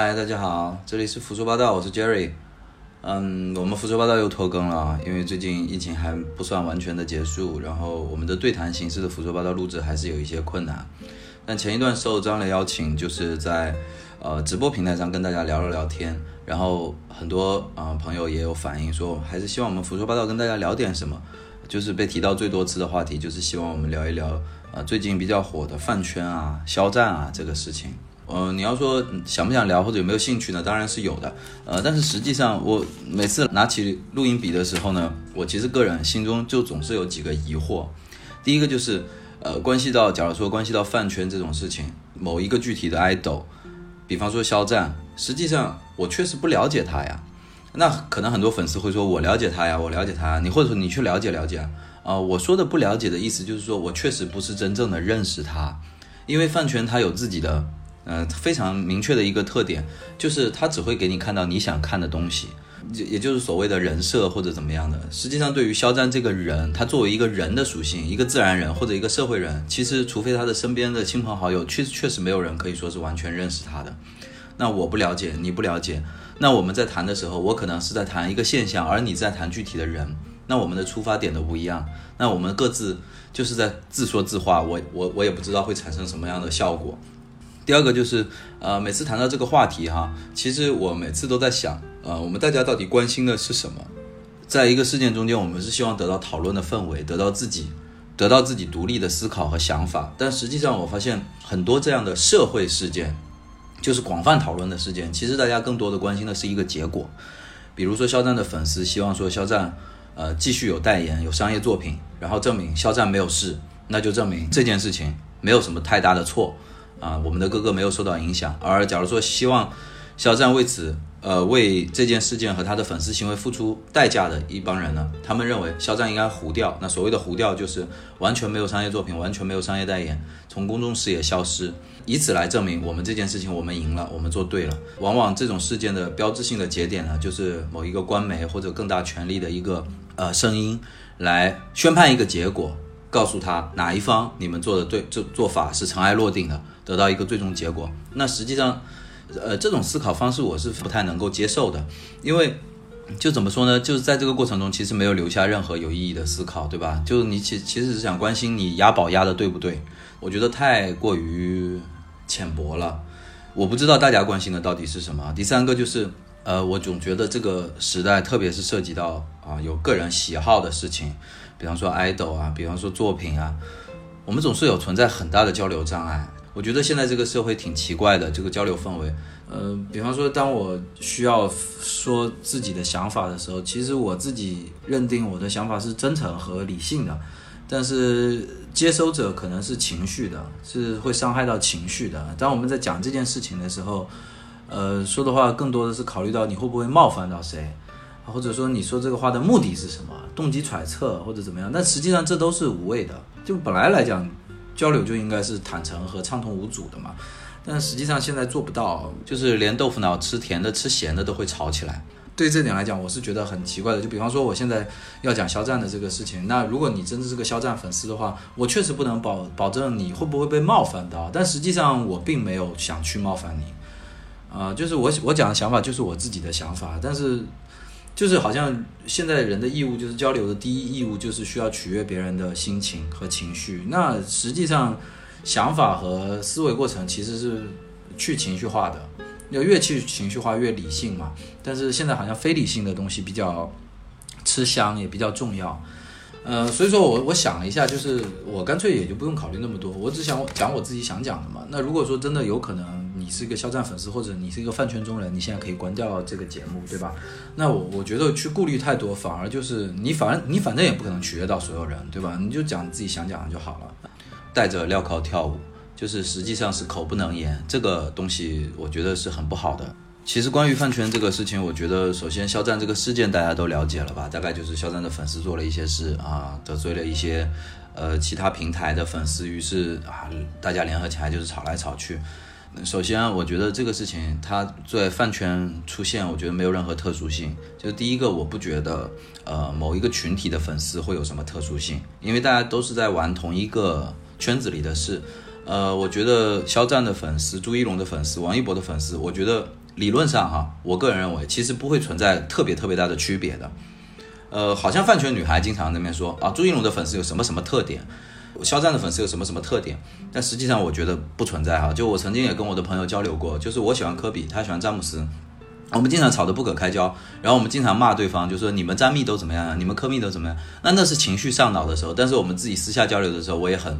嗨，大家好，这里是胡说八道，我是 Jerry。嗯，我们胡说八道又拖更了，因为最近疫情还不算完全的结束，然后我们的对谈形式的胡说八道录制还是有一些困难。但前一段受张磊邀请，就是在呃直播平台上跟大家聊了聊天，然后很多呃朋友也有反映说，还是希望我们胡说八道跟大家聊点什么。就是被提到最多次的话题，就是希望我们聊一聊呃最近比较火的饭圈啊、肖战啊这个事情。嗯，你要说想不想聊或者有没有兴趣呢？当然是有的。呃，但是实际上我每次拿起录音笔的时候呢，我其实个人心中就总是有几个疑惑。第一个就是，呃，关系到假如说关系到饭圈这种事情，某一个具体的 idol，比方说肖战，实际上我确实不了解他呀。那可能很多粉丝会说，我了解他呀，我了解他。你或者说你去了解了解啊。我说的不了解的意思就是说我确实不是真正的认识他，因为饭圈他有自己的。呃，非常明确的一个特点，就是他只会给你看到你想看的东西，也也就是所谓的人设或者怎么样的。实际上，对于肖战这个人，他作为一个人的属性，一个自然人或者一个社会人，其实除非他的身边的亲朋好友，确确实没有人可以说是完全认识他的。那我不了解，你不了解，那我们在谈的时候，我可能是在谈一个现象，而你在谈具体的人，那我们的出发点都不一样，那我们各自就是在自说自话，我我我也不知道会产生什么样的效果。第二个就是，呃，每次谈到这个话题哈，其实我每次都在想，呃，我们大家到底关心的是什么？在一个事件中间，我们是希望得到讨论的氛围，得到自己，得到自己独立的思考和想法。但实际上，我发现很多这样的社会事件，就是广泛讨论的事件，其实大家更多的关心的是一个结果。比如说，肖战的粉丝希望说，肖战，呃，继续有代言，有商业作品，然后证明肖战没有事，那就证明这件事情没有什么太大的错。啊，我们的哥哥没有受到影响。而假如说希望肖战为此，呃，为这件事件和他的粉丝行为付出代价的一帮人呢，他们认为肖战应该糊掉。那所谓的糊掉，就是完全没有商业作品，完全没有商业代言，从公众视野消失，以此来证明我们这件事情我们赢了，我们做对了。往往这种事件的标志性的节点呢，就是某一个官媒或者更大权力的一个呃声音来宣判一个结果。告诉他哪一方你们做的对，这做法是尘埃落定的，得到一个最终结果。那实际上，呃，这种思考方式我是不太能够接受的，因为就怎么说呢？就是在这个过程中，其实没有留下任何有意义的思考，对吧？就是你其其实是想关心你押宝押的对不对？我觉得太过于浅薄了。我不知道大家关心的到底是什么。第三个就是，呃，我总觉得这个时代，特别是涉及到啊有个人喜好的事情。比方说 idol 啊，比方说作品啊，我们总是有存在很大的交流障碍。我觉得现在这个社会挺奇怪的，这个交流氛围。呃，比方说，当我需要说自己的想法的时候，其实我自己认定我的想法是真诚和理性的，但是接收者可能是情绪的，是会伤害到情绪的。当我们在讲这件事情的时候，呃，说的话更多的是考虑到你会不会冒犯到谁。或者说你说这个话的目的是什么？动机揣测或者怎么样？但实际上这都是无谓的。就本来来讲，交流就应该是坦诚和畅通无阻的嘛。但实际上现在做不到，就是连豆腐脑吃甜的吃咸的都会吵起来。对这点来讲，我是觉得很奇怪的。就比方说我现在要讲肖战的这个事情，那如果你真的是个肖战粉丝的话，我确实不能保保证你会不会被冒犯到。但实际上我并没有想去冒犯你，啊，就是我我讲的想法就是我自己的想法，但是。就是好像现在人的义务就是交流的第一义务就是需要取悦别人的心情和情绪。那实际上想法和思维过程其实是去情绪化的，要越去情绪化越理性嘛。但是现在好像非理性的东西比较吃香，也比较重要。呃，所以说我我想了一下，就是我干脆也就不用考虑那么多，我只想讲我自己想讲的嘛。那如果说真的有可能，你是一个肖战粉丝，或者你是一个饭圈中人，你现在可以关掉这个节目，对吧？那我我觉得去顾虑太多，反而就是你反正你反正也不可能取悦到所有人，对吧？你就讲自己想讲的就好了。带着镣铐跳舞，就是实际上是口不能言，这个东西我觉得是很不好的。其实关于饭圈这个事情，我觉得首先肖战这个事件大家都了解了吧？大概就是肖战的粉丝做了一些事啊，得罪了一些呃其他平台的粉丝，于是啊大家联合起来就是吵来吵去。首先，我觉得这个事情它在饭圈出现，我觉得没有任何特殊性。就第一个，我不觉得呃某一个群体的粉丝会有什么特殊性，因为大家都是在玩同一个圈子里的事。呃，我觉得肖战的粉丝、朱一龙的粉丝、王一博的粉丝，我觉得理论上哈，我个人认为其实不会存在特别特别大的区别的。呃，好像饭圈女孩经常那边说啊，朱一龙的粉丝有什么什么特点，肖战的粉丝有什么什么特点，但实际上我觉得不存在哈。就我曾经也跟我的朋友交流过，就是我喜欢科比，他喜欢詹姆斯，我们经常吵得不可开交，然后我们经常骂对方，就说你们詹密都怎么样，你们科密都怎么样，那那是情绪上脑的时候，但是我们自己私下交流的时候，我也很。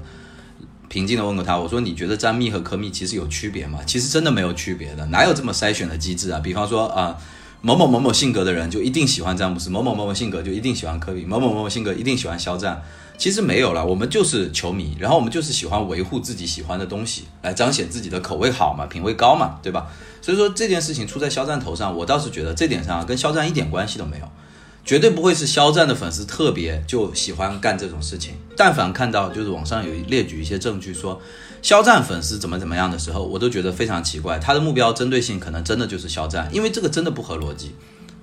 平静的问过他，我说你觉得詹密和科密其实有区别吗？其实真的没有区别的，哪有这么筛选的机制啊？比方说啊，某某某某性格的人就一定喜欢詹姆斯，某某某某性格就一定喜欢科比，某某某某性格一定喜欢肖战，其实没有了，我们就是球迷，然后我们就是喜欢维护自己喜欢的东西，来彰显自己的口味好嘛，品味高嘛，对吧？所以说这件事情出在肖战头上，我倒是觉得这点上跟肖战一点关系都没有。绝对不会是肖战的粉丝特别就喜欢干这种事情。但凡看到就是网上有列举一些证据说肖战粉丝怎么怎么样的时候，我都觉得非常奇怪。他的目标针对性可能真的就是肖战，因为这个真的不合逻辑。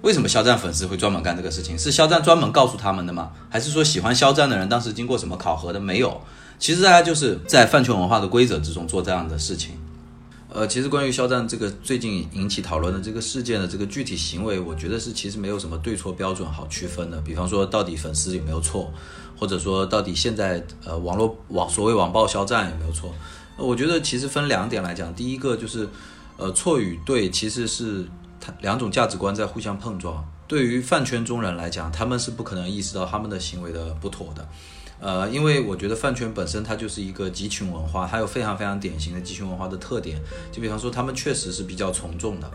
为什么肖战粉丝会专门干这个事情？是肖战专门告诉他们的吗？还是说喜欢肖战的人当时经过什么考核的？没有。其实大家就是在饭圈文化的规则之中做这样的事情。呃，其实关于肖战这个最近引起讨论的这个事件的这个具体行为，我觉得是其实没有什么对错标准好区分的。比方说，到底粉丝有没有错，或者说到底现在呃网络网所谓网暴肖战有没有错？我觉得其实分两点来讲。第一个就是，呃，错与对其实是两种价值观在互相碰撞。对于饭圈中人来讲，他们是不可能意识到他们的行为的不妥的。呃，因为我觉得饭圈本身它就是一个集群文化，它有非常非常典型的集群文化的特点。就比方说，他们确实是比较从众的，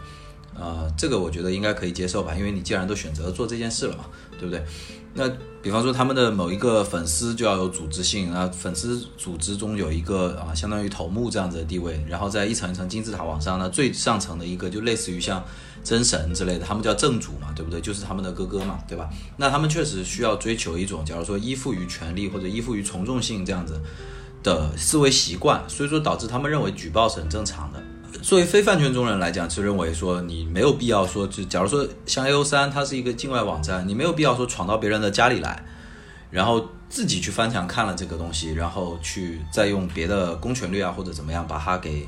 呃，这个我觉得应该可以接受吧，因为你既然都选择做这件事了嘛，对不对？那比方说，他们的某一个粉丝就要有组织性啊，粉丝组织中有一个啊，相当于头目这样子的地位，然后在一层一层金字塔往上呢，最上层的一个就类似于像。真神之类的，他们叫正主嘛，对不对？就是他们的哥哥嘛，对吧？那他们确实需要追求一种，假如说依附于权力或者依附于从众性这样子的思维习惯，所以说导致他们认为举报是很正常的。作为非饭圈中人来讲，是认为说你没有必要说，就假如说像 A O 三，它是一个境外网站，你没有必要说闯到别人的家里来，然后自己去翻墙看了这个东西，然后去再用别的公权力啊或者怎么样把它给。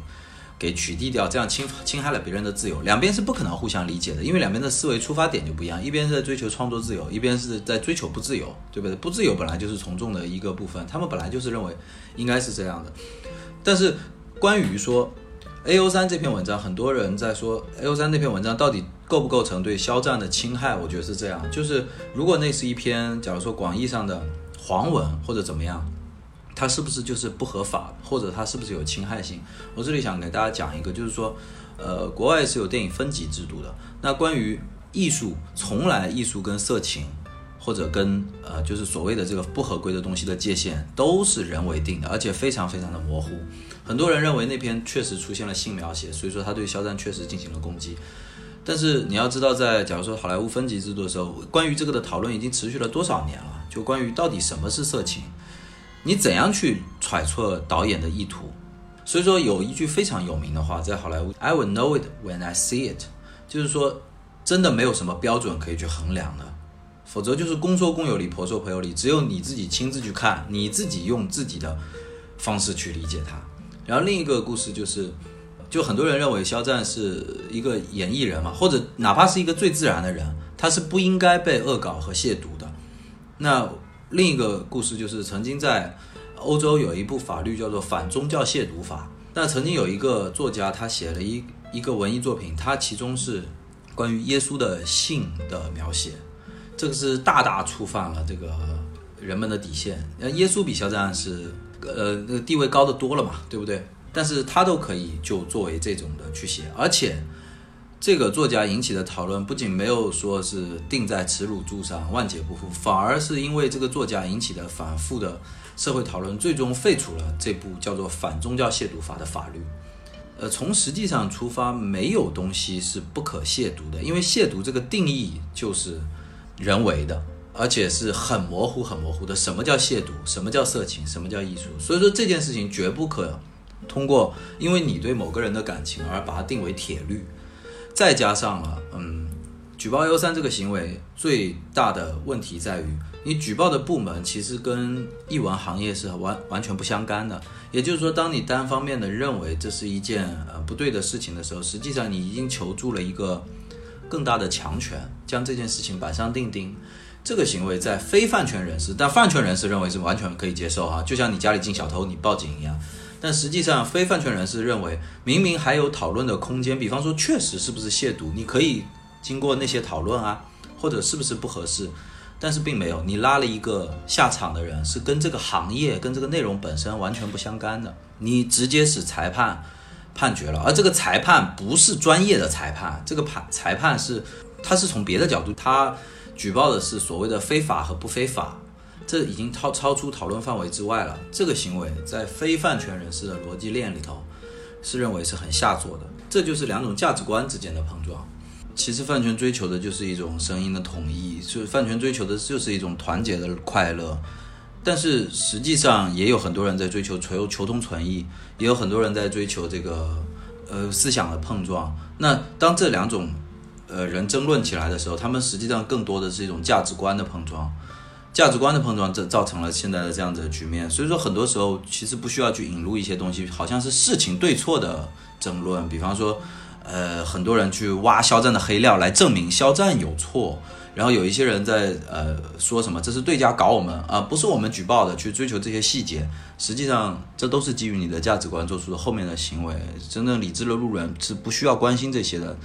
给取缔掉，这样侵侵害了别人的自由，两边是不可能互相理解的，因为两边的思维出发点就不一样，一边是在追求创作自由，一边是在追求不自由，对不对？不自由本来就是从众的一个部分，他们本来就是认为应该是这样的。但是关于说 A O 三这篇文章，很多人在说 A O 三那篇文章到底构不构成对肖战的侵害？我觉得是这样，就是如果那是一篇，假如说广义上的黄文或者怎么样。它是不是就是不合法，或者它是不是有侵害性？我这里想给大家讲一个，就是说，呃，国外是有电影分级制度的。那关于艺术，从来艺术跟色情，或者跟呃，就是所谓的这个不合规的东西的界限，都是人为定的，而且非常非常的模糊。很多人认为那篇确实出现了性描写，所以说他对肖战确实进行了攻击。但是你要知道，在假如说好莱坞分级制度的时候，关于这个的讨论已经持续了多少年了？就关于到底什么是色情？你怎样去揣测导演的意图？所以说有一句非常有名的话，在好莱坞，I will know it when I see it，就是说，真的没有什么标准可以去衡量的，否则就是公说公有理，婆说婆有理，只有你自己亲自去看，你自己用自己的方式去理解它。然后另一个故事就是，就很多人认为肖战是一个演艺人嘛，或者哪怕是一个最自然的人，他是不应该被恶搞和亵渎的。那。另一个故事就是，曾经在欧洲有一部法律叫做《反宗教亵渎法》。那曾经有一个作家，他写了一一个文艺作品，他其中是关于耶稣的性的描写，这个是大大触犯了这个人们的底线。那耶稣比肖战是呃那个地位高的多了嘛，对不对？但是他都可以就作为这种的去写，而且。这个作家引起的讨论不仅没有说是定在耻辱柱上万劫不复，反而是因为这个作家引起的反复的社会讨论，最终废除了这部叫做《反宗教亵渎法》的法律。呃，从实际上出发，没有东西是不可亵渎的，因为亵渎这个定义就是人为的，而且是很模糊、很模糊的。什么叫亵渎？什么叫色情？什么叫艺术？所以说这件事情绝不可通过因为你对某个人的感情而把它定为铁律。再加上了，嗯，举报幺三这个行为最大的问题在于，你举报的部门其实跟译文行业是完完全不相干的。也就是说，当你单方面的认为这是一件呃不对的事情的时候，实际上你已经求助了一个更大的强权，将这件事情板上钉钉。这个行为在非饭圈人士，但饭圈人士认为是完全可以接受哈，就像你家里进小偷，你报警一样。但实际上，非饭圈人士认为，明明还有讨论的空间，比方说，确实是不是亵渎，你可以经过那些讨论啊，或者是不是不合适，但是并没有，你拉了一个下场的人，是跟这个行业、跟这个内容本身完全不相干的，你直接使裁判判决了，而这个裁判不是专业的裁判，这个判裁判是，他是从别的角度，他举报的是所谓的非法和不非法。这已经超超出讨论范围之外了。这个行为在非饭圈人士的逻辑链里头，是认为是很下作的。这就是两种价值观之间的碰撞。其实饭圈追求的就是一种声音的统一，就饭圈追求的就是一种团结的快乐。但是实际上也有很多人在追求求求同存异，也有很多人在追求这个呃思想的碰撞。那当这两种呃人争论起来的时候，他们实际上更多的是一种价值观的碰撞。价值观的碰撞，这造成了现在的这样子的局面。所以说，很多时候其实不需要去引入一些东西，好像是事情对错的争论。比方说，呃，很多人去挖肖战的黑料来证明肖战有错，然后有一些人在呃说什么这是对家搞我们啊，不是我们举报的，去追求这些细节。实际上，这都是基于你的价值观做出的后面的行为。真正理智的路人是不需要关心这些的。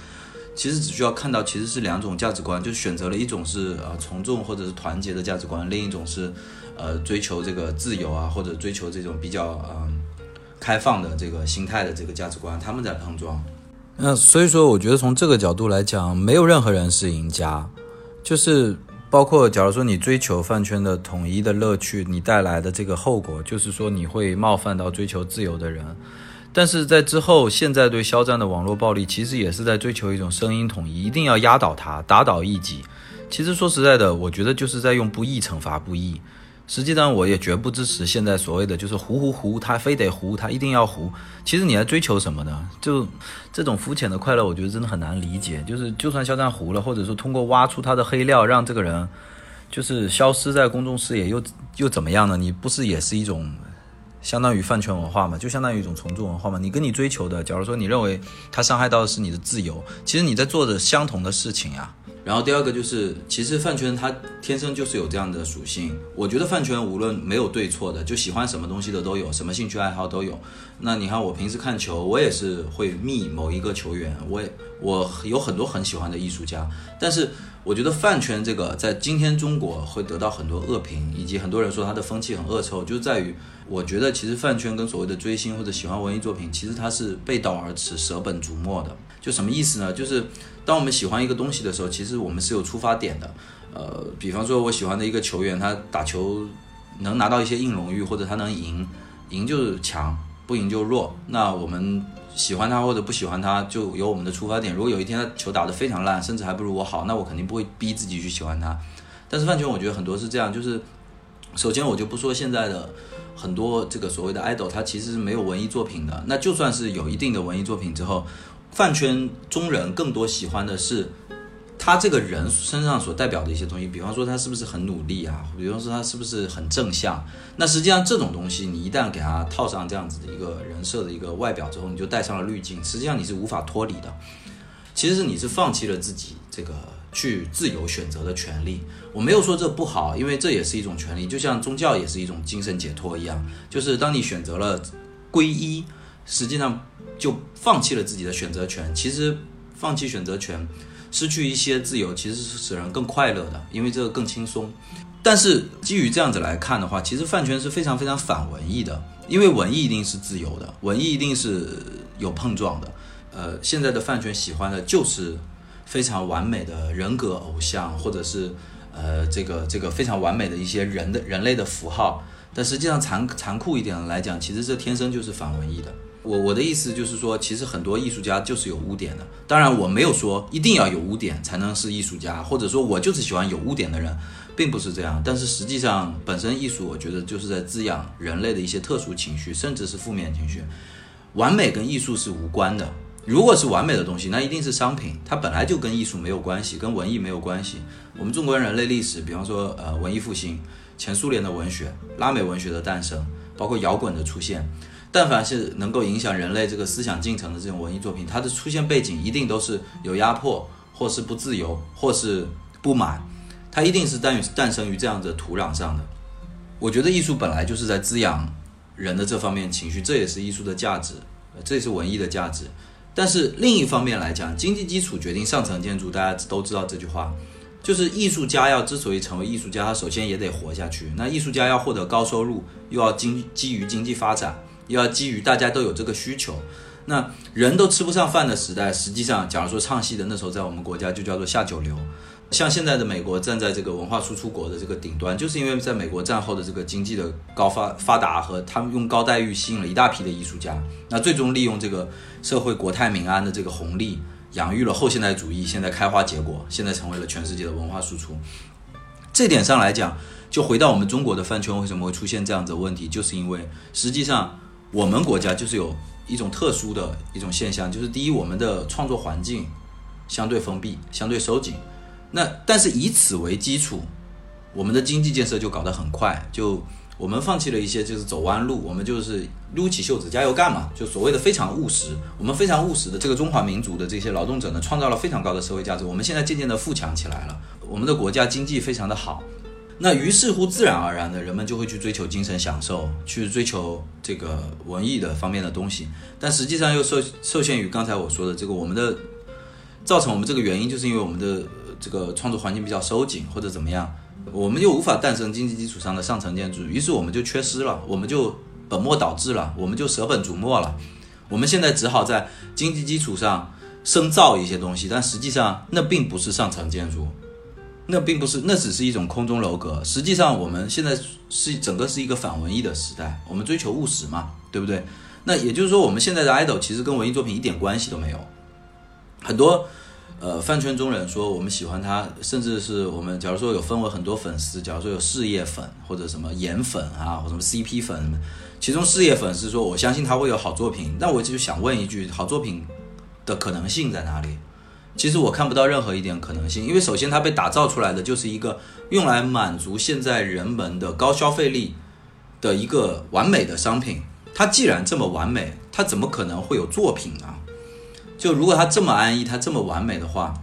其实只需要看到，其实是两种价值观，就选择了一种是呃从众或者是团结的价值观，另一种是，呃追求这个自由啊，或者追求这种比较嗯开放的这个心态的这个价值观，他们在碰撞。那所以说，我觉得从这个角度来讲，没有任何人是赢家，就是包括假如说你追求饭圈的统一的乐趣，你带来的这个后果，就是说你会冒犯到追求自由的人。但是在之后，现在对肖战的网络暴力，其实也是在追求一种声音统一，一定要压倒他，打倒异己。其实说实在的，我觉得就是在用不义惩罚不义。实际上，我也绝不支持现在所谓的就是胡胡胡，他非得胡，他一定要胡。其实你在追求什么呢？就这种肤浅的快乐，我觉得真的很难理解。就是就算肖战胡了，或者说通过挖出他的黑料，让这个人就是消失在公众视野，又又怎么样呢？你不是也是一种？相当于饭圈文化嘛，就相当于一种从众文化嘛。你跟你追求的，假如说你认为他伤害到的是你的自由，其实你在做的相同的事情呀。然后第二个就是，其实饭圈它天生就是有这样的属性。我觉得饭圈无论没有对错的，就喜欢什么东西的都有，什么兴趣爱好都有。那你看我平时看球，我也是会密某一个球员，我也我有很多很喜欢的艺术家，但是。我觉得饭圈这个在今天中国会得到很多恶评，以及很多人说它的风气很恶臭，就在于我觉得其实饭圈跟所谓的追星或者喜欢文艺作品，其实它是背道而驰、舍本逐末的。就什么意思呢？就是当我们喜欢一个东西的时候，其实我们是有出发点的。呃，比方说我喜欢的一个球员，他打球能拿到一些硬荣誉，或者他能赢，赢就是强，不赢就弱。那我们。喜欢他或者不喜欢他，就有我们的出发点。如果有一天他球打得非常烂，甚至还不如我好，那我肯定不会逼自己去喜欢他。但是饭圈我觉得很多是这样，就是首先我就不说现在的很多这个所谓的 idol，他其实是没有文艺作品的。那就算是有一定的文艺作品之后，饭圈中人更多喜欢的是。他这个人身上所代表的一些东西，比方说他是不是很努力啊？比方说他是不是很正向？那实际上这种东西，你一旦给他套上这样子的一个人设的一个外表之后，你就带上了滤镜，实际上你是无法脱离的。其实是你是放弃了自己这个去自由选择的权利。我没有说这不好，因为这也是一种权利，就像宗教也是一种精神解脱一样。就是当你选择了皈依，实际上就放弃了自己的选择权。其实放弃选择权。失去一些自由，其实是使人更快乐的，因为这个更轻松。但是基于这样子来看的话，其实饭圈是非常非常反文艺的，因为文艺一定是自由的，文艺一定是有碰撞的。呃，现在的饭圈喜欢的就是非常完美的人格偶像，或者是呃这个这个非常完美的一些人的人类的符号。但实际上残残酷一点来讲，其实这天生就是反文艺的。我我的意思就是说，其实很多艺术家就是有污点的。当然，我没有说一定要有污点才能是艺术家，或者说我就是喜欢有污点的人，并不是这样。但是实际上，本身艺术我觉得就是在滋养人类的一些特殊情绪，甚至是负面情绪。完美跟艺术是无关的，如果是完美的东西，那一定是商品，它本来就跟艺术没有关系，跟文艺没有关系。我们中国人类历史，比方说呃文艺复兴、前苏联的文学、拉美文学的诞生，包括摇滚的出现，但凡是能够影响人类这个思想进程的这种文艺作品，它的出现背景一定都是有压迫，或是不自由，或是不满，它一定是诞诞生于这样的土壤上的。我觉得艺术本来就是在滋养人的这方面情绪，这也是艺术的价值，这也是文艺的价值。但是另一方面来讲，经济基础决定上层建筑，大家都知道这句话，就是艺术家要之所以成为艺术家，他首先也得活下去。那艺术家要获得高收入，又要经基于经济发展，又要基于大家都有这个需求。那人都吃不上饭的时代，实际上，假如说唱戏的那时候，在我们国家就叫做下九流。像现在的美国站在这个文化输出国的这个顶端，就是因为在美国战后的这个经济的高发发达和他们用高待遇吸引了一大批的艺术家，那最终利用这个社会国泰民安的这个红利，养育了后现代主义，现在开花结果，现在成为了全世界的文化输出。这点上来讲，就回到我们中国的饭圈为什么会出现这样子的问题，就是因为实际上我们国家就是有一种特殊的一种现象，就是第一，我们的创作环境相对封闭，相对收紧。那但是以此为基础，我们的经济建设就搞得很快，就我们放弃了一些就是走弯路，我们就是撸起袖子加油干嘛，就所谓的非常务实。我们非常务实的这个中华民族的这些劳动者呢，创造了非常高的社会价值。我们现在渐渐的富强起来了，我们的国家经济非常的好。那于是乎自然而然的，人们就会去追求精神享受，去追求这个文艺的方面的东西。但实际上又受受限于刚才我说的这个我们的造成我们这个原因，就是因为我们的。这个创作环境比较收紧，或者怎么样，我们又无法诞生经济基础上的上层建筑，于是我们就缺失了，我们就本末倒置了，我们就舍本逐末了。我们现在只好在经济基础上深造一些东西，但实际上那并不是上层建筑，那并不是，那只是一种空中楼阁。实际上我们现在是整个是一个反文艺的时代，我们追求务实嘛，对不对？那也就是说，我们现在的 idol 其实跟文艺作品一点关系都没有，很多。呃，饭圈中人说我们喜欢他，甚至是我们假如说有分为很多粉丝，假如说有事业粉或者什么颜粉啊，或什么 CP 粉，其中事业粉是说我相信他会有好作品，那我就想问一句，好作品的可能性在哪里？其实我看不到任何一点可能性，因为首先它被打造出来的就是一个用来满足现在人们的高消费力的一个完美的商品，它既然这么完美，它怎么可能会有作品呢？就如果他这么安逸，他这么完美的话，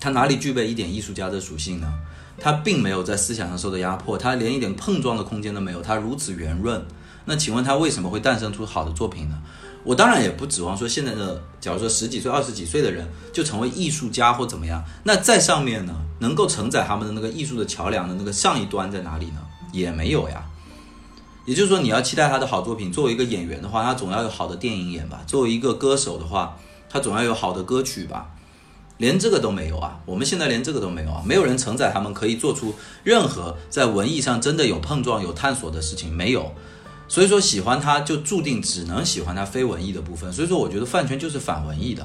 他哪里具备一点艺术家的属性呢？他并没有在思想上受到压迫，他连一点碰撞的空间都没有，他如此圆润。那请问他为什么会诞生出好的作品呢？我当然也不指望说现在的，假如说十几岁、二十几岁的人就成为艺术家或怎么样。那在上面呢，能够承载他们的那个艺术的桥梁的那个上一端在哪里呢？也没有呀。也就是说，你要期待他的好作品，作为一个演员的话，他总要有好的电影演吧；作为一个歌手的话，他总要有好的歌曲吧，连这个都没有啊！我们现在连这个都没有啊！没有人承载他们可以做出任何在文艺上真的有碰撞、有探索的事情，没有。所以说，喜欢他就注定只能喜欢他非文艺的部分。所以说，我觉得饭圈就是反文艺的，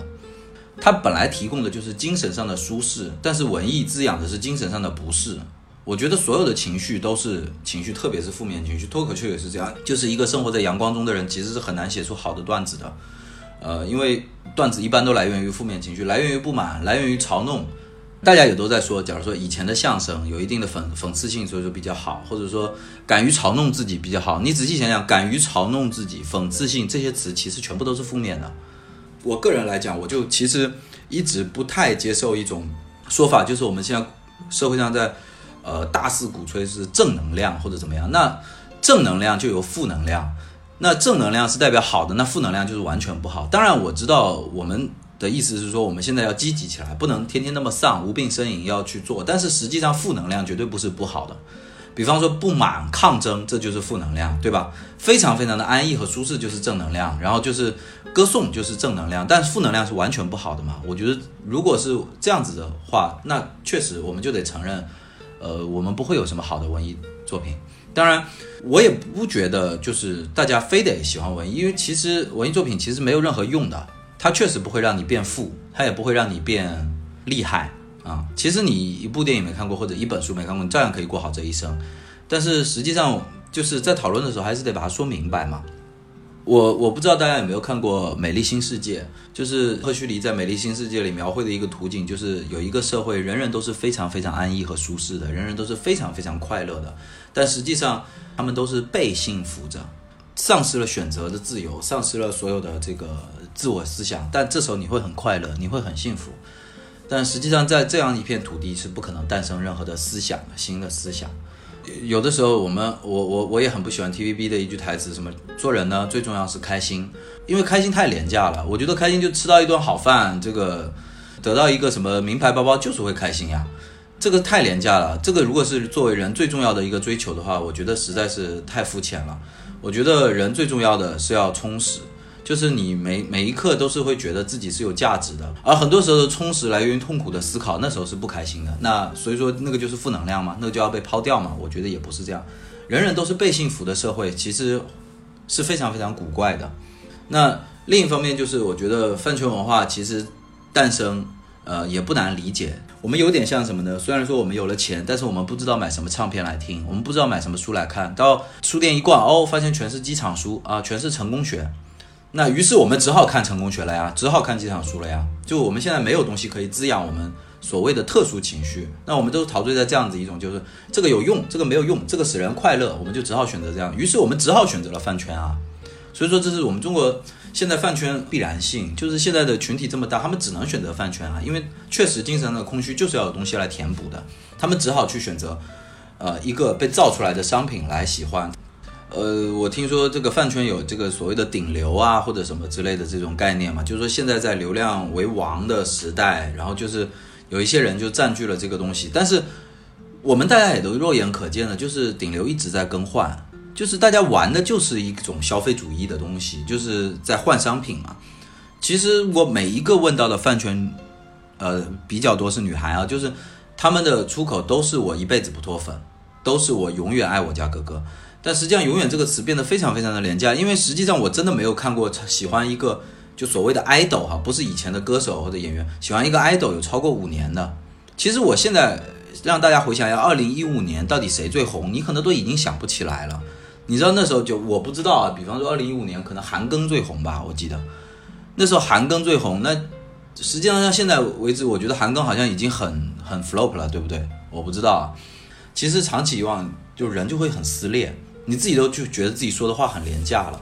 它本来提供的就是精神上的舒适，但是文艺滋养的是精神上的不适。我觉得所有的情绪都是情绪，特别是负面情绪。脱口秀也是这样，就是一个生活在阳光中的人，其实是很难写出好的段子的。呃，因为段子一般都来源于负面情绪，来源于不满，来源于嘲弄。大家也都在说，假如说以前的相声有一定的讽讽刺性，所以说比较好，或者说敢于嘲弄自己比较好。你仔细想想，敢于嘲弄自己、讽刺性这些词，其实全部都是负面的。我个人来讲，我就其实一直不太接受一种说法，就是我们现在社会上在呃大肆鼓吹是正能量或者怎么样，那正能量就有负能量。那正能量是代表好的，那负能量就是完全不好。当然我知道我们的意思是说，我们现在要积极起来，不能天天那么丧，无病呻吟要去做。但是实际上负能量绝对不是不好的，比方说不满、抗争，这就是负能量，对吧？非常非常的安逸和舒适就是正能量，然后就是歌颂就是正能量，但是负能量是完全不好的嘛？我觉得如果是这样子的话，那确实我们就得承认，呃，我们不会有什么好的文艺作品。当然，我也不觉得就是大家非得喜欢文艺，因为其实文艺作品其实没有任何用的，它确实不会让你变富，它也不会让你变厉害啊。其实你一部电影没看过或者一本书没看过，你照样可以过好这一生。但是实际上就是在讨论的时候，还是得把它说明白嘛。我我不知道大家有没有看过《美丽新世界》，就是赫胥黎在《美丽新世界》里描绘的一个图景，就是有一个社会，人人都是非常非常安逸和舒适的，人人都是非常非常快乐的，但实际上他们都是被幸福着，丧失了选择的自由，丧失了所有的这个自我思想，但这时候你会很快乐，你会很幸福，但实际上在这样一片土地是不可能诞生任何的思想新的思想。有的时候，我们我我我也很不喜欢 TVB 的一句台词，什么做人呢？最重要是开心，因为开心太廉价了。我觉得开心就吃到一顿好饭，这个得到一个什么名牌包包就是会开心呀，这个太廉价了。这个如果是作为人最重要的一个追求的话，我觉得实在是太肤浅了。我觉得人最重要的是要充实。就是你每每一刻都是会觉得自己是有价值的，而很多时候的充实来源于痛苦的思考，那时候是不开心的。那所以说那个就是负能量嘛，那个就要被抛掉嘛。我觉得也不是这样，人人都是被幸福的社会，其实是非常非常古怪的。那另一方面就是我觉得饭圈文化其实诞生，呃也不难理解。我们有点像什么呢？虽然说我们有了钱，但是我们不知道买什么唱片来听，我们不知道买什么书来看。到书店一逛，哦，发现全是机场书啊，全是成功学。那于是我们只好看成功学了呀，只好看机场书了呀。就我们现在没有东西可以滋养我们所谓的特殊情绪，那我们都陶醉在这样子一种，就是这个有用，这个没有用，这个使人快乐，我们就只好选择这样。于是我们只好选择了饭圈啊。所以说这是我们中国现在饭圈必然性，就是现在的群体这么大，他们只能选择饭圈啊，因为确实精神的空虚就是要有东西来填补的，他们只好去选择，呃，一个被造出来的商品来喜欢。呃，我听说这个饭圈有这个所谓的顶流啊，或者什么之类的这种概念嘛，就是说现在在流量为王的时代，然后就是有一些人就占据了这个东西，但是我们大家也都肉眼可见的，就是顶流一直在更换，就是大家玩的就是一种消费主义的东西，就是在换商品嘛。其实我每一个问到的饭圈，呃，比较多是女孩啊，就是他们的出口都是我一辈子不脱粉，都是我永远爱我家哥哥。但实际上，永远这个词变得非常非常的廉价，因为实际上我真的没有看过喜欢一个就所谓的 idol 哈，不是以前的歌手或者演员，喜欢一个 idol 有超过五年的。其实我现在让大家回想一下，二零一五年到底谁最红，你可能都已经想不起来了。你知道那时候就我不知道啊，比方说二零一五年可能韩庚最红吧，我记得那时候韩庚最红。那实际上到现在为止，我觉得韩庚好像已经很很 flop 了，对不对？我不知道啊。其实长期以往，就人就会很撕裂。你自己都就觉得自己说的话很廉价了。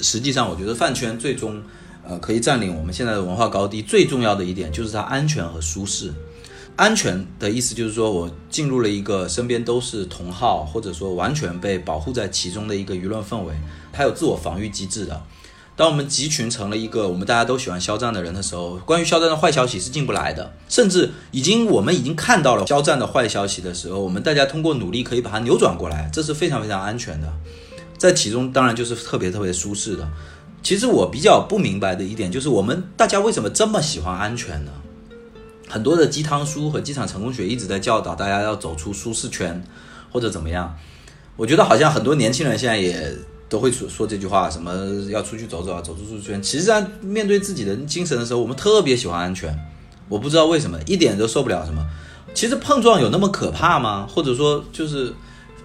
实际上，我觉得饭圈最终，呃，可以占领我们现在的文化高地。最重要的一点就是它安全和舒适。安全的意思就是说我进入了一个身边都是同好，或者说完全被保护在其中的一个舆论氛围，它有自我防御机制的。当我们集群成了一个我们大家都喜欢肖战的人的时候，关于肖战的坏消息是进不来的，甚至已经我们已经看到了肖战的坏消息的时候，我们大家通过努力可以把它扭转过来，这是非常非常安全的，在其中当然就是特别特别舒适的。其实我比较不明白的一点就是，我们大家为什么这么喜欢安全呢？很多的鸡汤书和机场成功学一直在教导大家要走出舒适圈，或者怎么样。我觉得好像很多年轻人现在也。都会说说这句话，什么要出去走走啊，走出舒适圈。其实上面对自己的精神的时候，我们特别喜欢安全。我不知道为什么，一点都受不了什么。其实碰撞有那么可怕吗？或者说就是，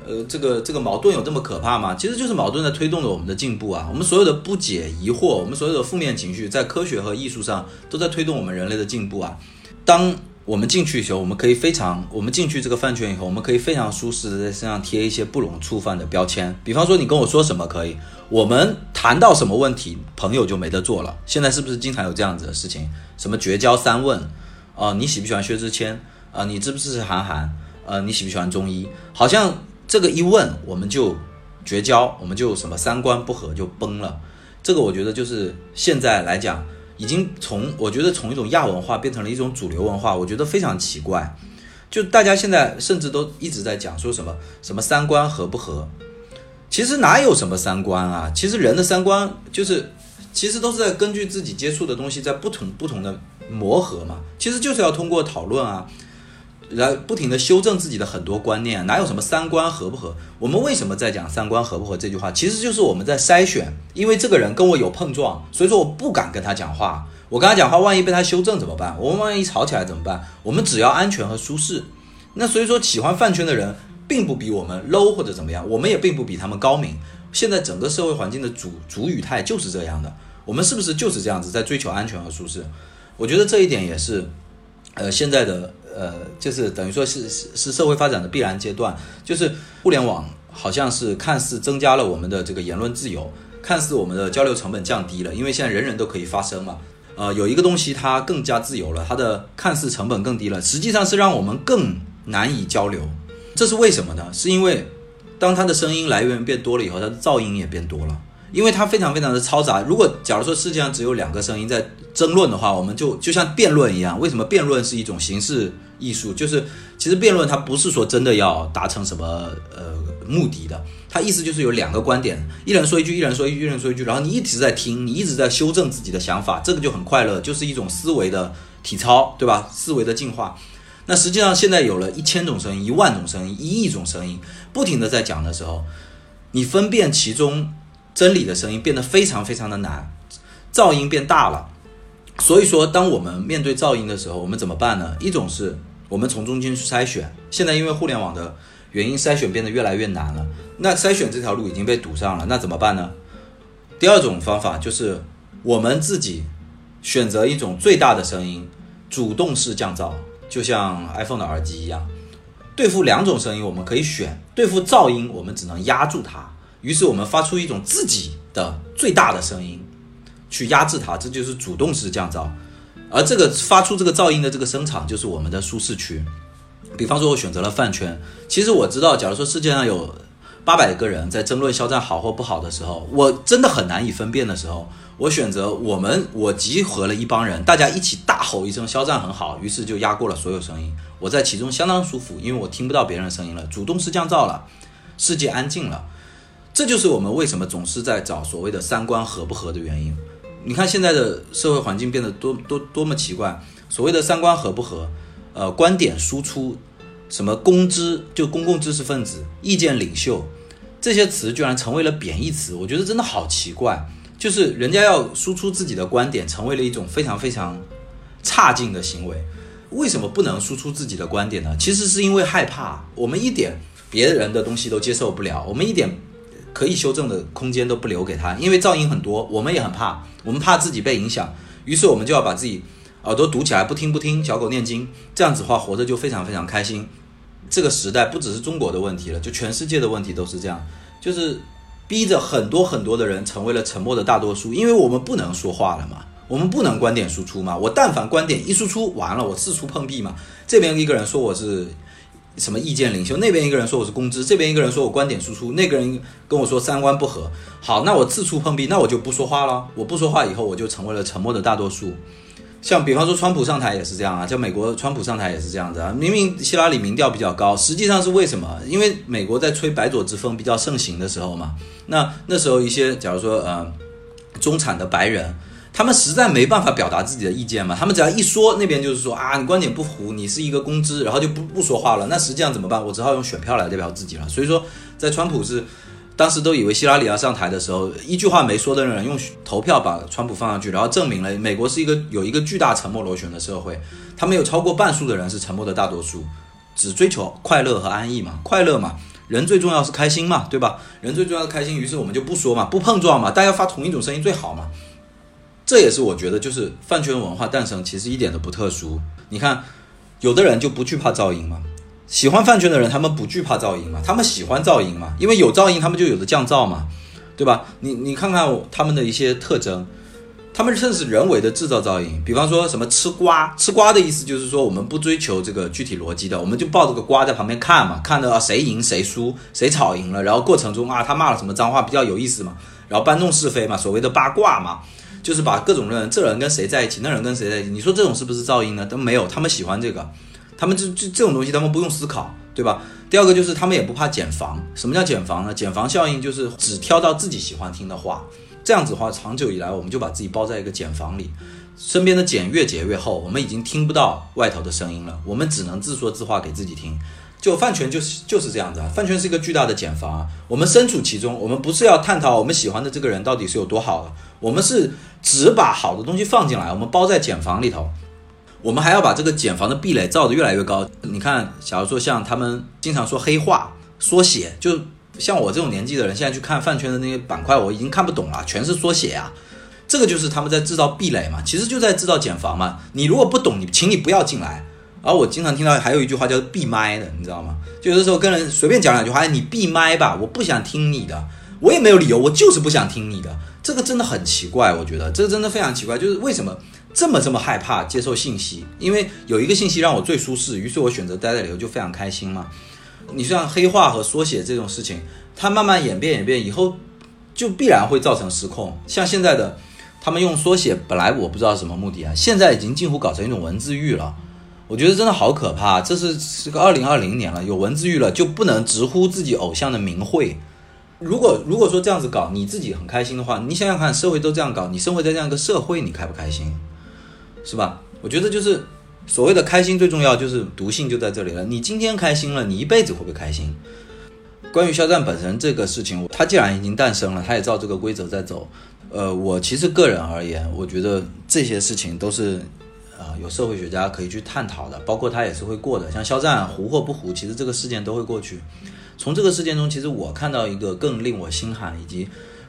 呃，这个这个矛盾有这么可怕吗？其实就是矛盾在推动着我们的进步啊。我们所有的不解、疑惑，我们所有的负面情绪，在科学和艺术上都在推动我们人类的进步啊。当我们进去以后，我们可以非常，我们进去这个饭圈以后，我们可以非常舒适的在身上贴一些不容触犯的标签。比方说，你跟我说什么可以，我们谈到什么问题，朋友就没得做了。现在是不是经常有这样子的事情？什么绝交三问啊？你喜不喜欢薛之谦啊？你支不支持韩寒？呃，你喜不喜欢中医？好像这个一问，我们就绝交，我们就什么三观不合就崩了。这个我觉得就是现在来讲。已经从我觉得从一种亚文化变成了一种主流文化，我觉得非常奇怪。就大家现在甚至都一直在讲说什么什么三观合不合，其实哪有什么三观啊？其实人的三观就是，其实都是在根据自己接触的东西在不同不同的磨合嘛。其实就是要通过讨论啊。来不停的修正自己的很多观念，哪有什么三观合不合？我们为什么在讲三观合不合这句话？其实就是我们在筛选，因为这个人跟我有碰撞，所以说我不敢跟他讲话。我跟他讲话，万一被他修正怎么办？我们万一吵起来怎么办？我们只要安全和舒适。那所以说，喜欢饭圈的人并不比我们 low 或者怎么样，我们也并不比他们高明。现在整个社会环境的主主语态就是这样的，我们是不是就是这样子在追求安全和舒适？我觉得这一点也是，呃，现在的呃，就是等于说是是是社会发展的必然阶段，就是互联网好像是看似增加了我们的这个言论自由，看似我们的交流成本降低了，因为现在人人都可以发声嘛。呃，有一个东西它更加自由了，它的看似成本更低了，实际上是让我们更难以交流。这是为什么呢？是因为当它的声音来源变多了以后，它的噪音也变多了，因为它非常非常的嘈杂。如果假如说世界上只有两个声音在争论的话，我们就就像辩论一样。为什么辩论是一种形式艺术？就是其实辩论它不是说真的要达成什么呃目的的。它意思就是有两个观点，一人说一句，一人说一句，一人说一句，然后你一直在听，你一直在修正自己的想法，这个就很快乐，就是一种思维的体操，对吧？思维的进化。那实际上现在有了一千种声音、一万种声音、一亿种声音，不停的在讲的时候，你分辨其中真理的声音变得非常非常的难，噪音变大了。所以说，当我们面对噪音的时候，我们怎么办呢？一种是我们从中间去筛选，现在因为互联网的原因，筛选变得越来越难了。那筛选这条路已经被堵上了，那怎么办呢？第二种方法就是我们自己选择一种最大的声音，主动式降噪，就像 iPhone 的耳机一样。对付两种声音，我们可以选；对付噪音，我们只能压住它。于是我们发出一种自己的最大的声音，去压制它，这就是主动式降噪。而这个发出这个噪音的这个声场，就是我们的舒适区。比方说，我选择了饭圈。其实我知道，假如说世界上有八百个人在争论肖战好或不好的时候，我真的很难以分辨的时候，我选择我们，我集合了一帮人，大家一起大吼一声肖战很好，于是就压过了所有声音，我在其中相当舒服，因为我听不到别人的声音了，主动式降噪了，世界安静了，这就是我们为什么总是在找所谓的三观合不合的原因。你看现在的社会环境变得多多多么奇怪，所谓的三观合不合，呃，观点输出，什么公知就公共知识分子，意见领袖。这些词居然成为了贬义词，我觉得真的好奇怪。就是人家要输出自己的观点，成为了一种非常非常差劲的行为。为什么不能输出自己的观点呢？其实是因为害怕，我们一点别人的东西都接受不了，我们一点可以修正的空间都不留给他。因为噪音很多，我们也很怕，我们怕自己被影响，于是我们就要把自己耳朵堵起来，不听不听，小狗念经，这样子话活着就非常非常开心。这个时代不只是中国的问题了，就全世界的问题都是这样，就是逼着很多很多的人成为了沉默的大多数，因为我们不能说话了嘛，我们不能观点输出嘛，我但凡观点一输出完了，我四处碰壁嘛，这边一个人说我是什么意见领袖，那边一个人说我是公知，这边一个人说我观点输出，那个人跟我说三观不合，好，那我四处碰壁，那我就不说话了，我不说话以后，我就成为了沉默的大多数。像比方说，川普上台也是这样啊，像美国川普上台也是这样子啊。明明希拉里民调比较高，实际上是为什么？因为美国在吹白左之风比较盛行的时候嘛。那那时候一些，假如说呃中产的白人，他们实在没办法表达自己的意见嘛。他们只要一说，那边就是说啊，你观点不符，你是一个公知，然后就不不说话了。那实际上怎么办？我只好用选票来代表自己了。所以说，在川普是。当时都以为希拉里要上台的时候，一句话没说的人用投票把川普放上去，然后证明了美国是一个有一个巨大沉默螺旋的社会，他们有超过半数的人是沉默的大多数，只追求快乐和安逸嘛，快乐嘛，人最重要是开心嘛，对吧？人最重要的开心，于是我们就不说嘛，不碰撞嘛，大家发同一种声音最好嘛。这也是我觉得就是饭圈文化诞生其实一点都不特殊。你看，有的人就不惧怕噪音嘛。喜欢饭圈的人，他们不惧怕噪音嘛？他们喜欢噪音嘛？因为有噪音，他们就有的降噪嘛，对吧？你你看看他们的一些特征，他们甚至人为的制造噪音。比方说什么吃瓜，吃瓜的意思就是说我们不追求这个具体逻辑的，我们就抱着个瓜在旁边看嘛，看到谁赢谁输，谁吵赢了，然后过程中啊他骂了什么脏话比较有意思嘛，然后搬弄是非嘛，所谓的八卦嘛，就是把各种人，这人跟谁在一起，那人跟谁在一起，你说这种是不是噪音呢？都没有，他们喜欢这个。他们这这这种东西，他们不用思考，对吧？第二个就是他们也不怕减房。什么叫减房呢？减房效应就是只挑到自己喜欢听的话。这样子的话，长久以来，我们就把自己包在一个茧房里，身边的茧越结越厚，我们已经听不到外头的声音了，我们只能自说自话给自己听。就饭圈就是就是这样子啊，饭圈是一个巨大的茧房啊。我们身处其中，我们不是要探讨我们喜欢的这个人到底是有多好，我们是只把好的东西放进来，我们包在茧房里头。我们还要把这个减房的壁垒造得越来越高。你看，假如说像他们经常说黑话、缩写，就像我这种年纪的人，现在去看饭圈的那些板块，我已经看不懂了，全是缩写啊。这个就是他们在制造壁垒嘛，其实就在制造茧房嘛。你如果不懂，你请你不要进来。而我经常听到还有一句话叫“闭麦”的，你知道吗？就有的时候跟人随便讲两句话，哎，你闭麦吧，我不想听你的，我也没有理由，我就是不想听你的。这个真的很奇怪，我觉得这个真的非常奇怪，就是为什么这么这么害怕接受信息？因为有一个信息让我最舒适，于是我选择待在里头就非常开心嘛。你像黑化和缩写这种事情，它慢慢演变演变以后，就必然会造成失控。像现在的。他们用缩写，本来我不知道什么目的啊，现在已经近乎搞成一种文字狱了。我觉得真的好可怕。这是是个二零二零年了，有文字狱了，就不能直呼自己偶像的名讳。如果如果说这样子搞，你自己很开心的话，你想想看，社会都这样搞，你生活在这样一个社会，你开不开心？是吧？我觉得就是所谓的开心最重要，就是毒性就在这里了。你今天开心了，你一辈子会不会开心？关于肖战本身这个事情，他既然已经诞生了，他也照这个规则在走。呃，我其实个人而言，我觉得这些事情都是，啊，有社会学家可以去探讨的，包括他也是会过的。像肖战糊或不糊，其实这个事件都会过去。从这个事件中，其实我看到一个更令我心寒，以及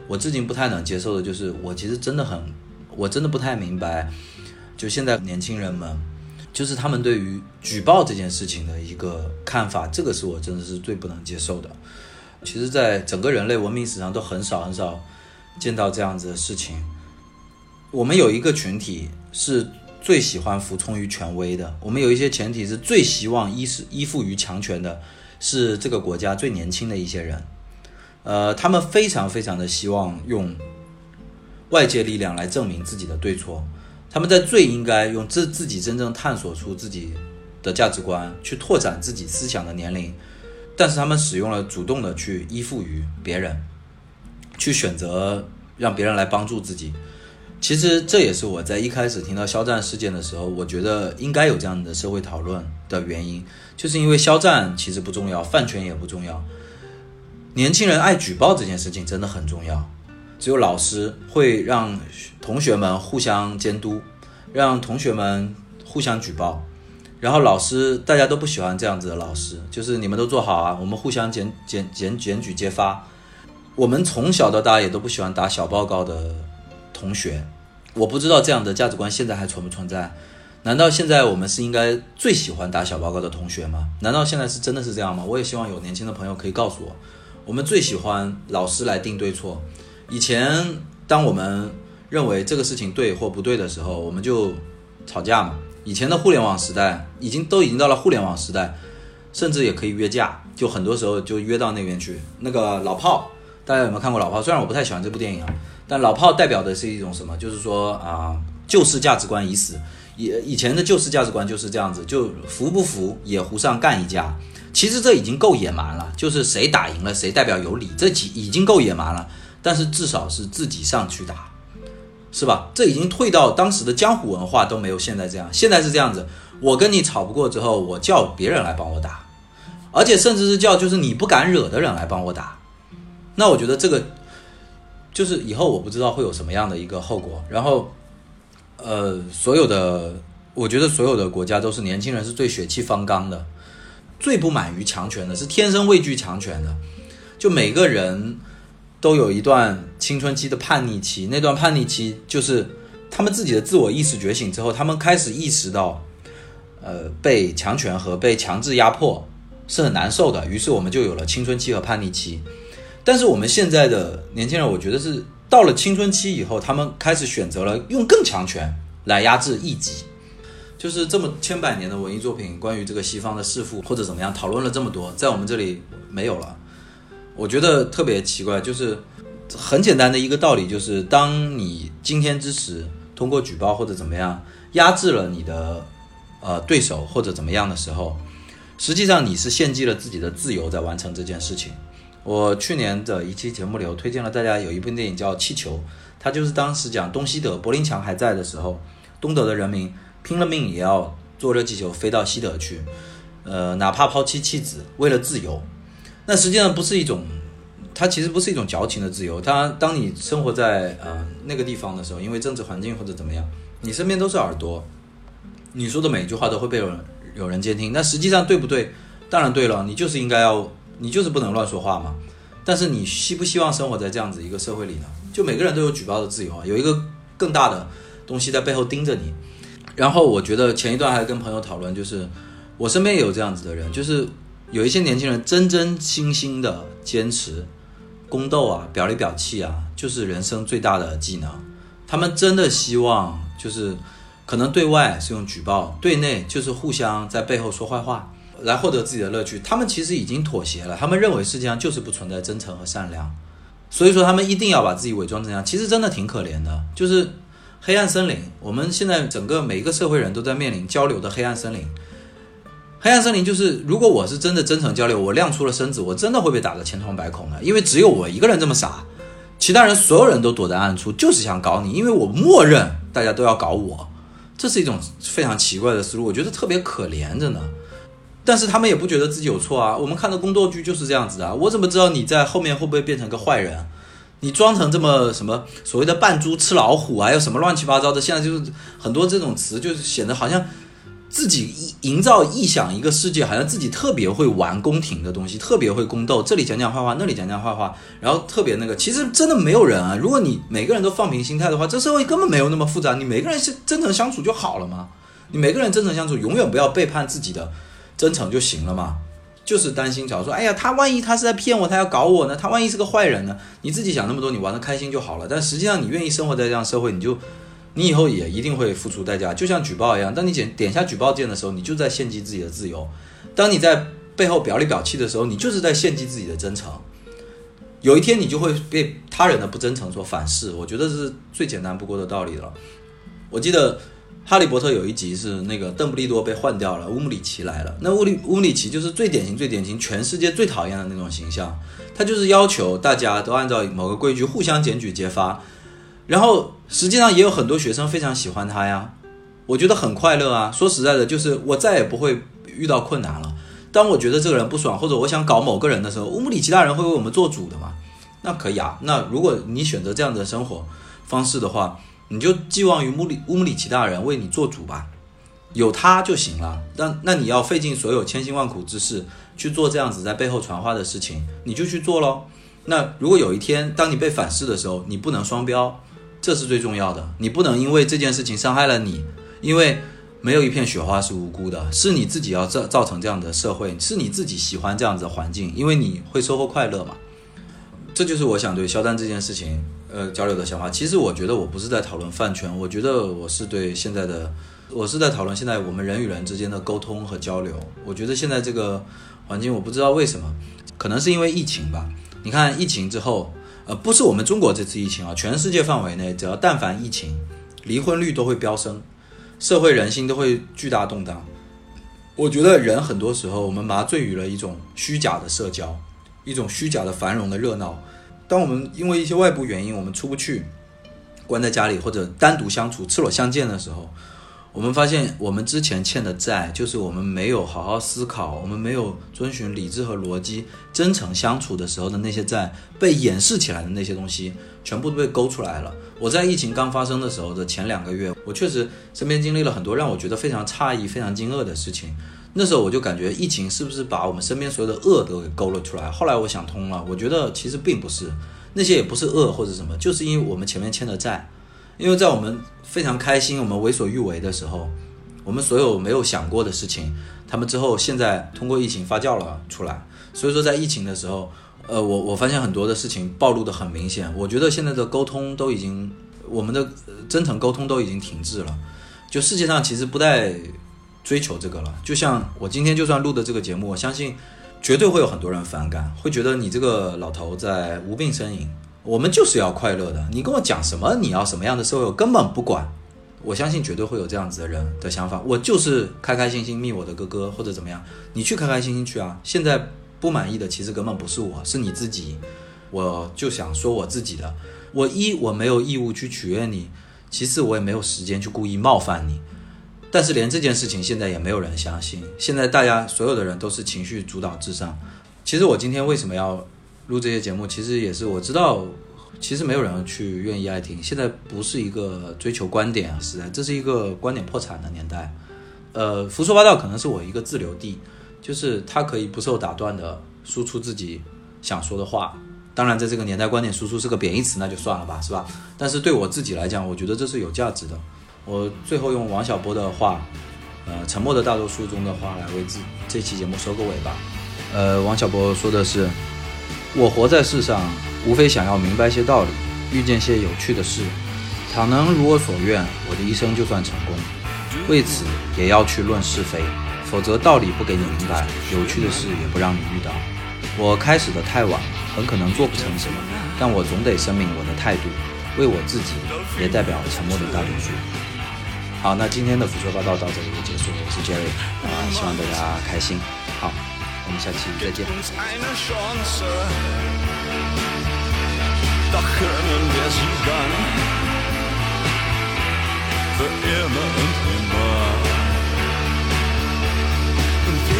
我至今不太能接受的，就是我其实真的很，我真的不太明白，就现在年轻人们，就是他们对于举报这件事情的一个看法，这个是我真的是最不能接受的。其实，在整个人类文明史上，都很少很少。见到这样子的事情，我们有一个群体是最喜欢服从于权威的。我们有一些前提是最希望依是依附于强权的，是这个国家最年轻的一些人。呃，他们非常非常的希望用外界力量来证明自己的对错。他们在最应该用自自己真正探索出自己的价值观，去拓展自己思想的年龄，但是他们使用了主动的去依附于别人。去选择让别人来帮助自己，其实这也是我在一开始听到肖战事件的时候，我觉得应该有这样的社会讨论的原因，就是因为肖战其实不重要，饭圈也不重要，年轻人爱举报这件事情真的很重要。只有老师会让同学们互相监督，让同学们互相举报，然后老师大家都不喜欢这样子的老师，就是你们都做好啊，我们互相检检检检举揭发。我们从小到大也都不喜欢打小报告的同学，我不知道这样的价值观现在还存不存在？难道现在我们是应该最喜欢打小报告的同学吗？难道现在是真的是这样吗？我也希望有年轻的朋友可以告诉我，我们最喜欢老师来定对错。以前当我们认为这个事情对或不对的时候，我们就吵架嘛。以前的互联网时代已经都已经到了互联网时代，甚至也可以约架，就很多时候就约到那边去。那个老炮。大家有没有看过《老炮》？虽然我不太喜欢这部电影啊，但《老炮》代表的是一种什么？就是说啊，旧式价值观已死。以以前的旧式价值观就是这样子，就服不服也胡上干一架。其实这已经够野蛮了，就是谁打赢了谁代表有理，这已已经够野蛮了。但是至少是自己上去打，是吧？这已经退到当时的江湖文化都没有现在这样。现在是这样子，我跟你吵不过之后，我叫别人来帮我打，而且甚至是叫就是你不敢惹的人来帮我打。那我觉得这个就是以后我不知道会有什么样的一个后果。然后，呃，所有的我觉得所有的国家都是年轻人是最血气方刚的，最不满于强权的，是天生畏惧强权的。就每个人都有一段青春期的叛逆期，那段叛逆期就是他们自己的自我意识觉醒之后，他们开始意识到，呃，被强权和被强制压迫是很难受的。于是我们就有了青春期和叛逆期。但是我们现在的年轻人，我觉得是到了青春期以后，他们开始选择了用更强权来压制异己。就是这么千百年的文艺作品，关于这个西方的弑父或者怎么样，讨论了这么多，在我们这里没有了。我觉得特别奇怪，就是很简单的一个道理，就是当你今天之时通过举报或者怎么样压制了你的呃对手或者怎么样的时候，实际上你是献祭了自己的自由在完成这件事情。我去年的一期节目里，我推荐了大家有一部电影叫《气球》，它就是当时讲东西德柏林墙还在的时候，东德的人民拼了命也要坐热气球飞到西德去，呃，哪怕抛妻弃子，为了自由。那实际上不是一种，它其实不是一种矫情的自由。它当你生活在呃那个地方的时候，因为政治环境或者怎么样，你身边都是耳朵，你说的每一句话都会被有人有人监听。那实际上对不对？当然对了，你就是应该要。你就是不能乱说话嘛，但是你希不希望生活在这样子一个社会里呢？就每个人都有举报的自由啊，有一个更大的东西在背后盯着你。然后我觉得前一段还跟朋友讨论，就是我身边也有这样子的人，就是有一些年轻人真真心心的坚持宫斗啊，表里表气啊，就是人生最大的技能。他们真的希望就是可能对外是用举报，对内就是互相在背后说坏话。来获得自己的乐趣，他们其实已经妥协了。他们认为世界上就是不存在真诚和善良，所以说他们一定要把自己伪装成这样。其实真的挺可怜的，就是黑暗森林。我们现在整个每一个社会人都在面临交流的黑暗森林。黑暗森林就是，如果我是真的真诚交流，我亮出了身子，我真的会被打得千疮百孔的。因为只有我一个人这么傻，其他人所有人都躲在暗处，就是想搞你。因为我默认大家都要搞我，这是一种非常奇怪的思路，我觉得特别可怜着呢。但是他们也不觉得自己有错啊！我们看的宫斗剧就是这样子的，我怎么知道你在后面会不会变成个坏人？你装成这么什么所谓的扮猪吃老虎，还有什么乱七八糟的？现在就是很多这种词，就是显得好像自己营造臆想一个世界，好像自己特别会玩宫廷的东西，特别会宫斗，这里讲讲坏话，那里讲讲坏话，然后特别那个。其实真的没有人啊！如果你每个人都放平心态的话，这社会根本没有那么复杂。你每个人是真诚相处就好了嘛？你每个人真诚相处，永远不要背叛自己的。真诚就行了嘛，就是担心，假如说，哎呀，他万一他是在骗我，他要搞我呢？他万一是个坏人呢？你自己想那么多，你玩的开心就好了。但实际上，你愿意生活在这样社会，你就，你以后也一定会付出代价。就像举报一样，当你点点下举报键的时候，你就在献祭自己的自由；当你在背后表里表气的时候，你就是在献祭自己的真诚。有一天，你就会被他人的不真诚所反噬。我觉得是最简单不过的道理了。我记得。哈利波特有一集是那个邓布利多被换掉了，乌姆里奇来了。那乌里乌姆里奇就是最典型、最典型，全世界最讨厌的那种形象。他就是要求大家都按照某个规矩互相检举揭发，然后实际上也有很多学生非常喜欢他呀。我觉得很快乐啊。说实在的，就是我再也不会遇到困难了。当我觉得这个人不爽，或者我想搞某个人的时候，乌姆里奇大人会为我们做主的嘛？那可以啊。那如果你选择这样的生活方式的话，你就寄望于乌里乌姆里奇大人为你做主吧，有他就行了。那那你要费尽所有千辛万苦之事去做这样子在背后传话的事情，你就去做喽。那如果有一天当你被反噬的时候，你不能双标，这是最重要的。你不能因为这件事情伤害了你，因为没有一片雪花是无辜的，是你自己要造造成这样的社会，是你自己喜欢这样子的环境，因为你会收获快乐嘛。这就是我想对肖战这件事情。呃，交流的想法，其实我觉得我不是在讨论饭圈，我觉得我是对现在的，我是在讨论现在我们人与人之间的沟通和交流。我觉得现在这个环境，我不知道为什么，可能是因为疫情吧。你看疫情之后，呃，不是我们中国这次疫情啊，全世界范围内，只要但凡疫情，离婚率都会飙升，社会人心都会巨大动荡。我觉得人很多时候，我们麻醉于了一种虚假的社交，一种虚假的繁荣的热闹。当我们因为一些外部原因，我们出不去，关在家里或者单独相处、赤裸相见的时候，我们发现我们之前欠的债，就是我们没有好好思考，我们没有遵循理智和逻辑、真诚相处的时候的那些债，被掩饰起来的那些东西，全部都被勾出来了。我在疫情刚发生的时候的前两个月，我确实身边经历了很多让我觉得非常诧异、非常惊愕的事情。那时候我就感觉疫情是不是把我们身边所有的恶都给勾了出来？后来我想通了，我觉得其实并不是，那些也不是恶或者什么，就是因为我们前面欠的债，因为在我们非常开心、我们为所欲为的时候，我们所有没有想过的事情，他们之后现在通过疫情发酵了出来。所以说在疫情的时候，呃，我我发现很多的事情暴露的很明显。我觉得现在的沟通都已经，我们的真诚沟通都已经停滞了，就世界上其实不带。追求这个了，就像我今天就算录的这个节目，我相信绝对会有很多人反感，会觉得你这个老头在无病呻吟。我们就是要快乐的，你跟我讲什么？你要什么样的社会？我根本不管。我相信绝对会有这样子的人的想法。我就是开开心心觅我的哥哥或者怎么样，你去开开心心去啊。现在不满意的其实根本不是我，是你自己。我就想说我自己的。我一我没有义务去取悦你，其次我也没有时间去故意冒犯你。但是连这件事情现在也没有人相信。现在大家所有的人都是情绪主导至上。其实我今天为什么要录这些节目？其实也是我知道，其实没有人去愿意爱听。现在不是一个追求观点时代，这是一个观点破产的年代。呃，胡说八道可能是我一个自留地，就是他可以不受打断的输出自己想说的话。当然，在这个年代，观点输出是个贬义词，那就算了吧，是吧？但是对我自己来讲，我觉得这是有价值的。我最后用王小波的话，呃，《沉默的大多数》中的话来为这这期节目收个尾吧。呃，王小波说的是：“我活在世上，无非想要明白些道理，遇见些有趣的事。倘能如我所愿，我的一生就算成功。为此，也要去论是非，否则道理不给你明白，有趣的事也不让你遇到。我开始的太晚，很可能做不成什么，但我总得声明我的态度，为我自己，也代表沉默的大多数。”好，那今天的足球报道到这里就结束。我是 Jerry，啊、希望大家开心。好，我们下期再见。Und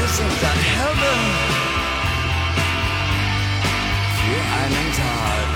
sind dann Helden einen